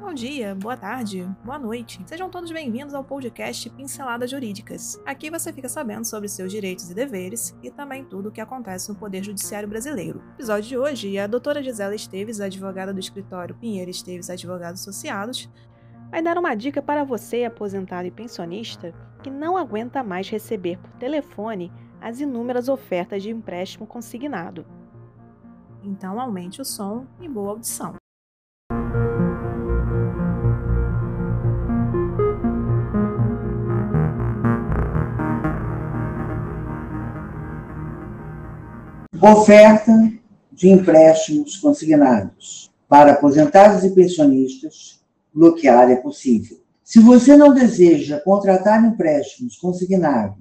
Bom dia, boa tarde, boa noite. Sejam todos bem-vindos ao podcast Pinceladas Jurídicas. Aqui você fica sabendo sobre seus direitos e deveres e também tudo o que acontece no Poder Judiciário Brasileiro. No episódio de hoje, a doutora Gisela Esteves, advogada do escritório Pinheiro Esteves Advogados Associados, vai dar uma dica para você, aposentado e pensionista, que não aguenta mais receber por telefone as inúmeras ofertas de empréstimo consignado. Então aumente o som e boa audição. Oferta de empréstimos consignados para aposentados e pensionistas, bloquear é possível. Se você não deseja contratar empréstimos consignados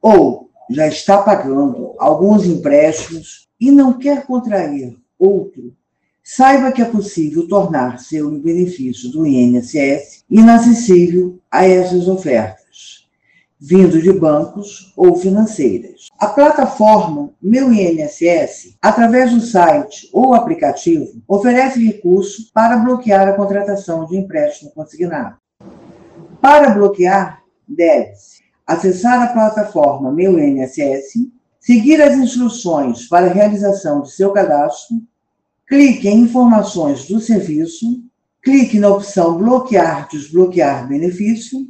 ou já está pagando alguns empréstimos e não quer contrair outro, saiba que é possível tornar seu benefício do INSS inacessível a essas ofertas vindo de bancos ou financeiras. A plataforma Meu INSS, através do site ou aplicativo, oferece recurso para bloquear a contratação de empréstimo consignado. Para bloquear, deve-se acessar a plataforma Meu INSS, seguir as instruções para a realização de seu cadastro, clique em Informações do serviço, clique na opção Bloquear, Desbloquear benefício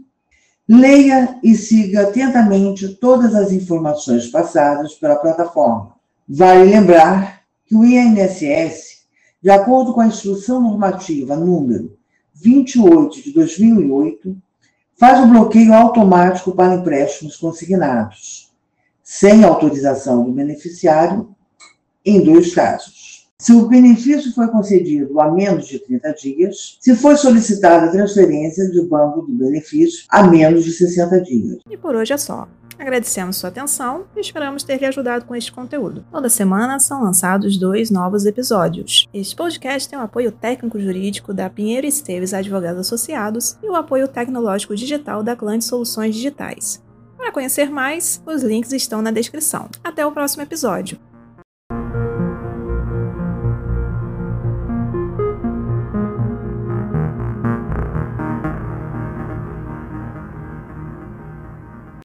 Leia e siga atentamente todas as informações passadas pela plataforma. Vale lembrar que o INSS, de acordo com a Instrução Normativa número 28 de 2008, faz o bloqueio automático para empréstimos consignados, sem autorização do beneficiário, em dois casos se o benefício foi concedido há menos de 30 dias, se foi solicitada a transferência do banco do benefício há menos de 60 dias. E por hoje é só. Agradecemos sua atenção e esperamos ter lhe ajudado com este conteúdo. Toda semana são lançados dois novos episódios. Este podcast tem o apoio técnico-jurídico da Pinheiro Esteves Advogados Associados e o apoio tecnológico digital da Clã de Soluções Digitais. Para conhecer mais, os links estão na descrição. Até o próximo episódio.